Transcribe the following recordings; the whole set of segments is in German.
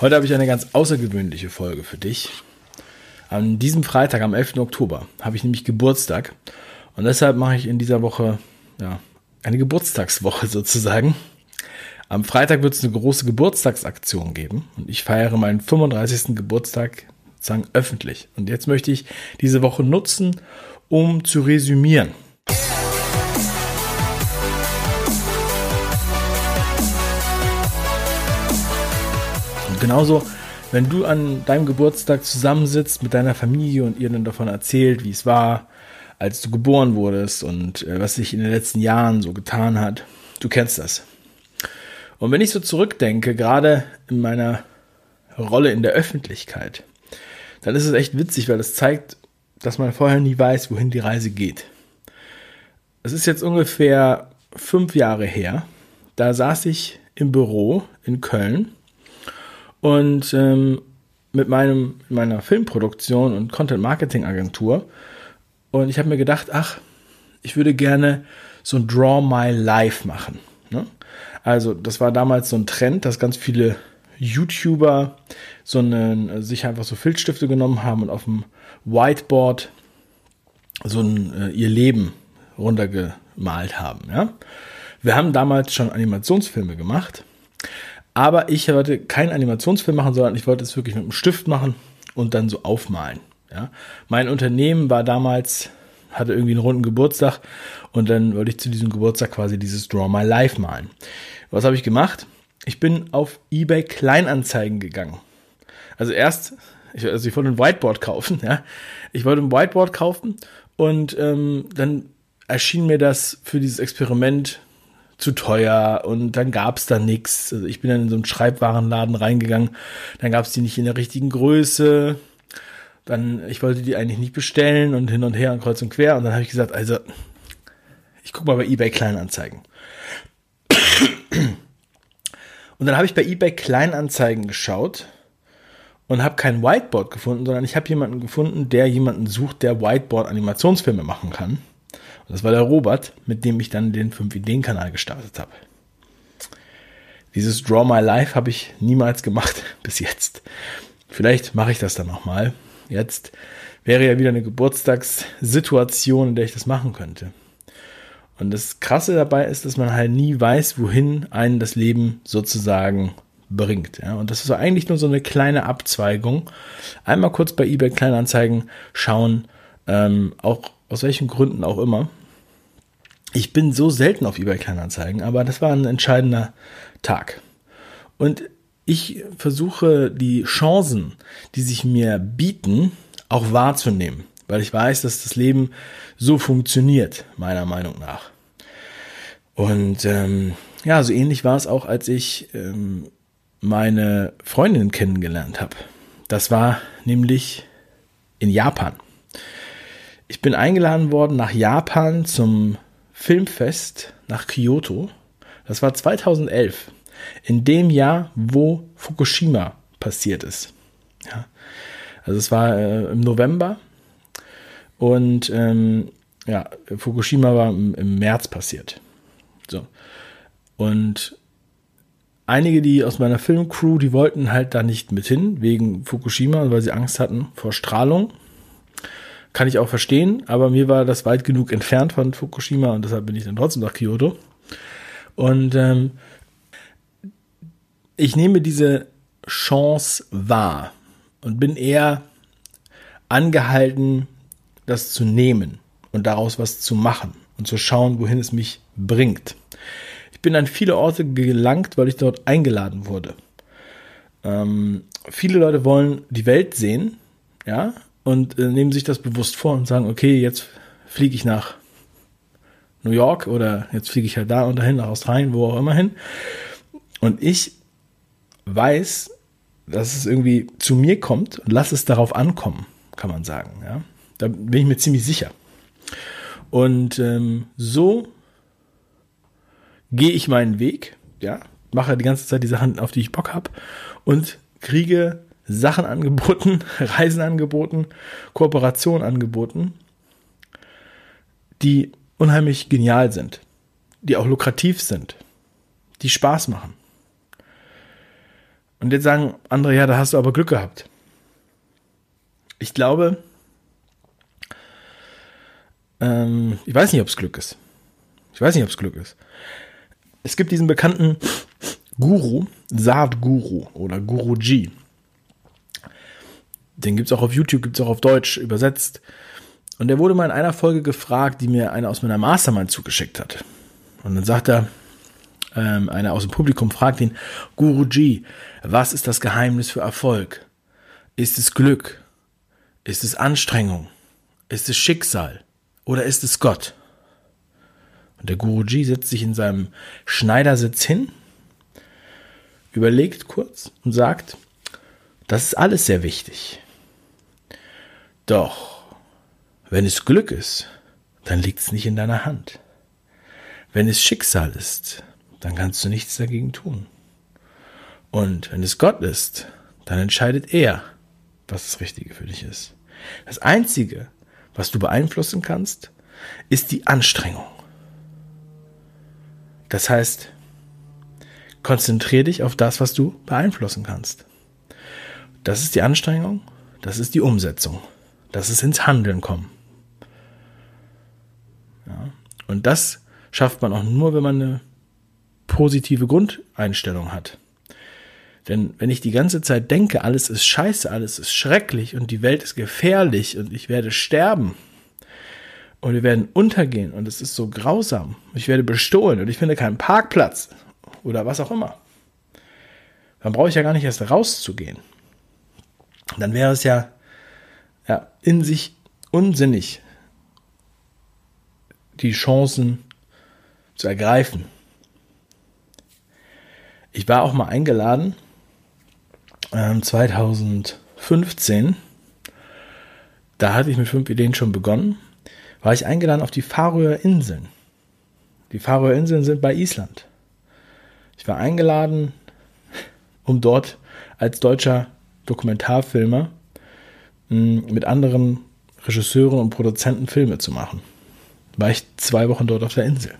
Heute habe ich eine ganz außergewöhnliche Folge für dich. An diesem Freitag, am 11. Oktober, habe ich nämlich Geburtstag. Und deshalb mache ich in dieser Woche ja, eine Geburtstagswoche sozusagen. Am Freitag wird es eine große Geburtstagsaktion geben und ich feiere meinen 35. Geburtstag sozusagen öffentlich. Und jetzt möchte ich diese Woche nutzen, um zu resümieren. Genauso, wenn du an deinem Geburtstag zusammensitzt mit deiner Familie und ihr dann davon erzählt, wie es war, als du geboren wurdest und äh, was sich in den letzten Jahren so getan hat. Du kennst das. Und wenn ich so zurückdenke, gerade in meiner Rolle in der Öffentlichkeit, dann ist es echt witzig, weil es zeigt, dass man vorher nie weiß, wohin die Reise geht. Es ist jetzt ungefähr fünf Jahre her. Da saß ich im Büro in Köln und ähm, mit meinem, meiner Filmproduktion und Content-Marketing-Agentur. Und ich habe mir gedacht, ach, ich würde gerne so ein Draw My Life machen. Ne? Also, das war damals so ein Trend, dass ganz viele YouTuber so einen, sich einfach so Filzstifte genommen haben und auf dem Whiteboard so ein, äh, ihr Leben runtergemalt haben. Ja? Wir haben damals schon Animationsfilme gemacht aber ich wollte keinen Animationsfilm machen, sondern ich wollte es wirklich mit einem Stift machen und dann so aufmalen. Ja. Mein Unternehmen war damals, hatte irgendwie einen runden Geburtstag und dann wollte ich zu diesem Geburtstag quasi dieses Draw My Life malen. Was habe ich gemacht? Ich bin auf eBay Kleinanzeigen gegangen. Also erst, ich, also ich wollte ein Whiteboard kaufen, ja. Ich wollte ein Whiteboard kaufen und ähm, dann erschien mir das für dieses Experiment zu teuer und dann gab es da nichts. Also ich bin dann in so einen Schreibwarenladen reingegangen, dann gab es die nicht in der richtigen Größe. Dann, ich wollte die eigentlich nicht bestellen und hin und her und kreuz und quer. Und dann habe ich gesagt, also, ich gucke mal bei eBay Kleinanzeigen. Und dann habe ich bei eBay Kleinanzeigen geschaut und habe kein Whiteboard gefunden, sondern ich habe jemanden gefunden, der jemanden sucht, der Whiteboard-Animationsfilme machen kann. Und das war der Robert, mit dem ich dann den 5-Ideen-Kanal gestartet habe. Dieses Draw My Life habe ich niemals gemacht bis jetzt. Vielleicht mache ich das dann nochmal. Jetzt wäre ja wieder eine Geburtstagssituation, in der ich das machen könnte. Und das Krasse dabei ist, dass man halt nie weiß, wohin einen das Leben sozusagen bringt. Ja? Und das ist eigentlich nur so eine kleine Abzweigung. Einmal kurz bei eBay Kleinanzeigen schauen, ähm, auch aus welchen Gründen auch immer. Ich bin so selten auf eBay Kleinanzeigen, aber das war ein entscheidender Tag. Und ich versuche die Chancen, die sich mir bieten, auch wahrzunehmen, weil ich weiß, dass das Leben so funktioniert, meiner Meinung nach. Und ähm, ja, so ähnlich war es auch, als ich ähm, meine Freundin kennengelernt habe. Das war nämlich in Japan. Ich bin eingeladen worden nach Japan zum Filmfest nach Kyoto. Das war 2011, in dem Jahr, wo Fukushima passiert ist. Ja. Also es war äh, im November und ähm, ja, Fukushima war im, im März passiert. So. Und einige, die aus meiner Filmcrew, die wollten halt da nicht mit hin, wegen Fukushima, weil sie Angst hatten vor Strahlung. Kann ich auch verstehen, aber mir war das weit genug entfernt von Fukushima und deshalb bin ich dann trotzdem nach Kyoto. Und ähm, ich nehme diese Chance wahr und bin eher angehalten, das zu nehmen und daraus was zu machen und zu schauen, wohin es mich bringt. Ich bin an viele Orte gelangt, weil ich dort eingeladen wurde. Ähm, viele Leute wollen die Welt sehen, ja, und äh, nehmen sich das bewusst vor und sagen, okay, jetzt fliege ich nach New York oder jetzt fliege ich halt da und dahin, nach Australien, wo auch immer hin. Und ich weiß, dass es irgendwie zu mir kommt und lass es darauf ankommen, kann man sagen. Ja? Da bin ich mir ziemlich sicher. Und ähm, so gehe ich meinen Weg, ja, mache die ganze Zeit die Sachen, auf die ich Bock habe und kriege Sachen angeboten, Reisen angeboten, Kooperation angeboten, die unheimlich genial sind, die auch lukrativ sind, die Spaß machen. Und jetzt sagen andere, ja, da hast du aber Glück gehabt. Ich glaube, ähm, ich weiß nicht, ob es Glück ist. Ich weiß nicht, ob es Glück ist. Es gibt diesen bekannten Guru, Saat-Guru oder Guruji. Den gibt es auch auf YouTube, gibt es auch auf Deutsch übersetzt. Und der wurde mal in einer Folge gefragt, die mir einer aus meiner Mastermind zugeschickt hat. Und dann sagt er, ähm, einer aus dem Publikum fragt ihn, Guruji, was ist das Geheimnis für Erfolg? Ist es Glück? Ist es Anstrengung? Ist es Schicksal? Oder ist es Gott? Und der Guruji setzt sich in seinem Schneidersitz hin, überlegt kurz und sagt, das ist alles sehr wichtig. Doch, wenn es Glück ist, dann liegt es nicht in deiner Hand. Wenn es Schicksal ist, dann kannst du nichts dagegen tun. Und wenn es Gott ist, dann entscheidet er, was das Richtige für dich ist. Das Einzige, was du beeinflussen kannst, ist die Anstrengung. Das heißt, konzentriere dich auf das, was du beeinflussen kannst. Das ist die Anstrengung, das ist die Umsetzung, das ist ins Handeln kommen. Ja, und das schafft man auch nur, wenn man eine positive Grundeinstellung hat. Denn wenn ich die ganze Zeit denke, alles ist scheiße, alles ist schrecklich und die Welt ist gefährlich und ich werde sterben und wir werden untergehen und es ist so grausam, ich werde bestohlen und ich finde keinen Parkplatz oder was auch immer, dann brauche ich ja gar nicht erst rauszugehen. Dann wäre es ja, ja in sich unsinnig, die Chancen zu ergreifen. Ich war auch mal eingeladen 2015, ähm, da hatte ich mit fünf Ideen schon begonnen, war ich eingeladen auf die Färöer Inseln. Die Färöer Inseln sind bei Island. Ich war eingeladen, um dort als deutscher Dokumentarfilmer mit anderen Regisseuren und Produzenten Filme zu machen. War ich zwei Wochen dort auf der Insel.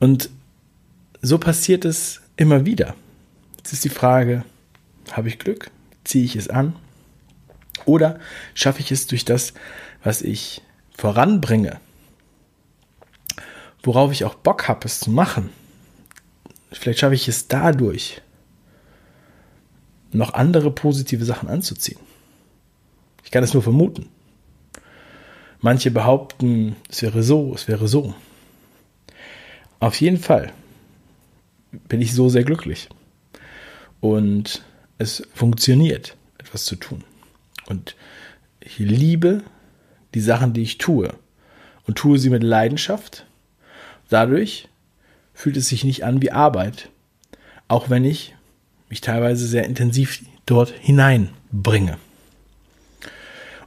Und so passiert es immer wieder. Jetzt ist die Frage, habe ich Glück? Ziehe ich es an? Oder schaffe ich es durch das, was ich voranbringe, worauf ich auch Bock habe, es zu machen? Vielleicht schaffe ich es dadurch, noch andere positive Sachen anzuziehen. Ich kann es nur vermuten. Manche behaupten, es wäre so, es wäre so. Auf jeden Fall bin ich so sehr glücklich. Und es funktioniert, etwas zu tun. Und ich liebe die Sachen, die ich tue. Und tue sie mit Leidenschaft. Dadurch fühlt es sich nicht an wie Arbeit. Auch wenn ich mich teilweise sehr intensiv dort hineinbringe.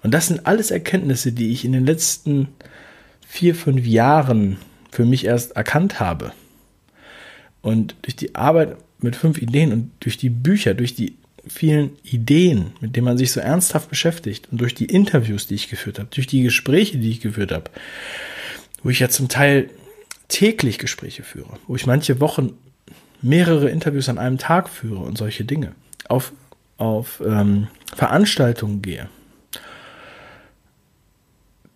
Und das sind alles Erkenntnisse, die ich in den letzten vier, fünf Jahren für mich erst erkannt habe. Und durch die Arbeit mit fünf Ideen und durch die Bücher, durch die vielen Ideen, mit denen man sich so ernsthaft beschäftigt und durch die Interviews, die ich geführt habe, durch die Gespräche, die ich geführt habe, wo ich ja zum Teil täglich Gespräche führe, wo ich manche Wochen mehrere Interviews an einem Tag führe und solche Dinge, auf, auf ähm, Veranstaltungen gehe.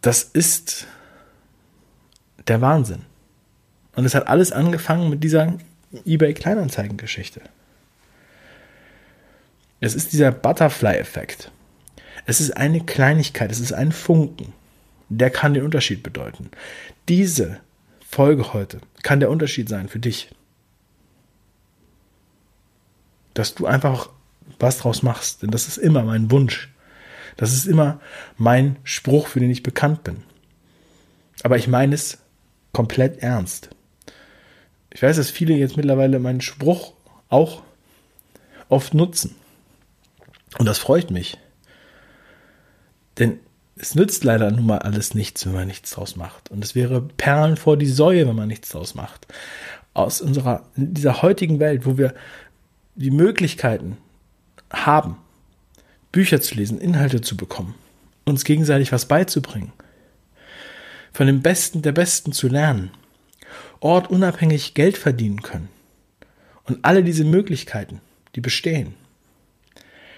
Das ist der Wahnsinn. Und es hat alles angefangen mit dieser eBay Kleinanzeigen-Geschichte. Es ist dieser Butterfly-Effekt. Es ist eine Kleinigkeit, es ist ein Funken. Der kann den Unterschied bedeuten. Diese Folge heute kann der Unterschied sein für dich. Dass du einfach was draus machst. Denn das ist immer mein Wunsch. Das ist immer mein Spruch, für den ich bekannt bin. Aber ich meine es komplett ernst. Ich weiß, dass viele jetzt mittlerweile meinen Spruch auch oft nutzen. Und das freut mich. Denn es nützt leider nun mal alles nichts, wenn man nichts draus macht. Und es wäre Perlen vor die Säue, wenn man nichts draus macht. Aus unserer, dieser heutigen Welt, wo wir die Möglichkeiten haben, Bücher zu lesen, Inhalte zu bekommen, uns gegenseitig was beizubringen, von dem Besten der Besten zu lernen, ortunabhängig Geld verdienen können. Und alle diese Möglichkeiten, die bestehen.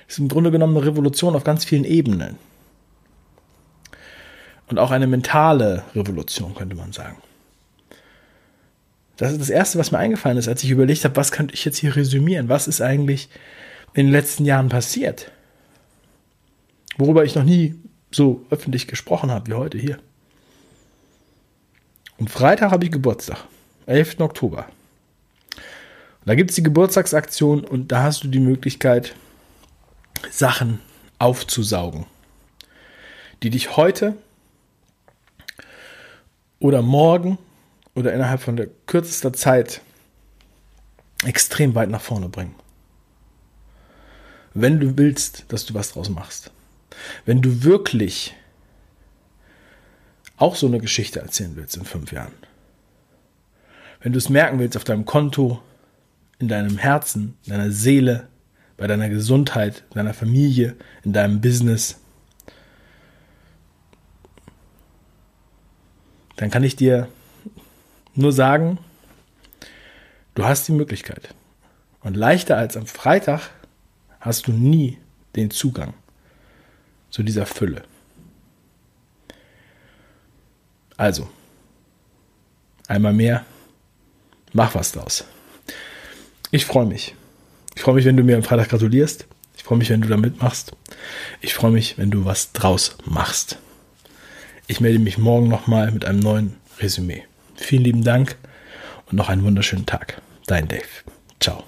Das ist im Grunde genommen eine Revolution auf ganz vielen Ebenen. Und auch eine mentale Revolution, könnte man sagen. Das ist das Erste, was mir eingefallen ist, als ich überlegt habe, was könnte ich jetzt hier resümieren? Was ist eigentlich in den letzten Jahren passiert? Worüber ich noch nie so öffentlich gesprochen habe wie heute hier. Und Freitag habe ich Geburtstag, 11. Oktober. Und da gibt es die Geburtstagsaktion und da hast du die Möglichkeit, Sachen aufzusaugen, die dich heute oder morgen oder innerhalb von der kürzester Zeit extrem weit nach vorne bringen. Wenn du willst, dass du was draus machst. Wenn du wirklich auch so eine Geschichte erzählen willst in fünf Jahren. Wenn du es merken willst auf deinem Konto, in deinem Herzen, in deiner Seele, bei deiner Gesundheit, deiner Familie, in deinem Business, dann kann ich dir nur sagen, du hast die Möglichkeit. Und leichter als am Freitag hast du nie den Zugang zu dieser Fülle. Also, einmal mehr, mach was draus. Ich freue mich. Ich freue mich, wenn du mir am Freitag gratulierst. Ich freue mich, wenn du da mitmachst. Ich freue mich, wenn du was draus machst. Ich melde mich morgen nochmal mit einem neuen Resümee. Vielen lieben Dank und noch einen wunderschönen Tag. Dein Dave. Ciao.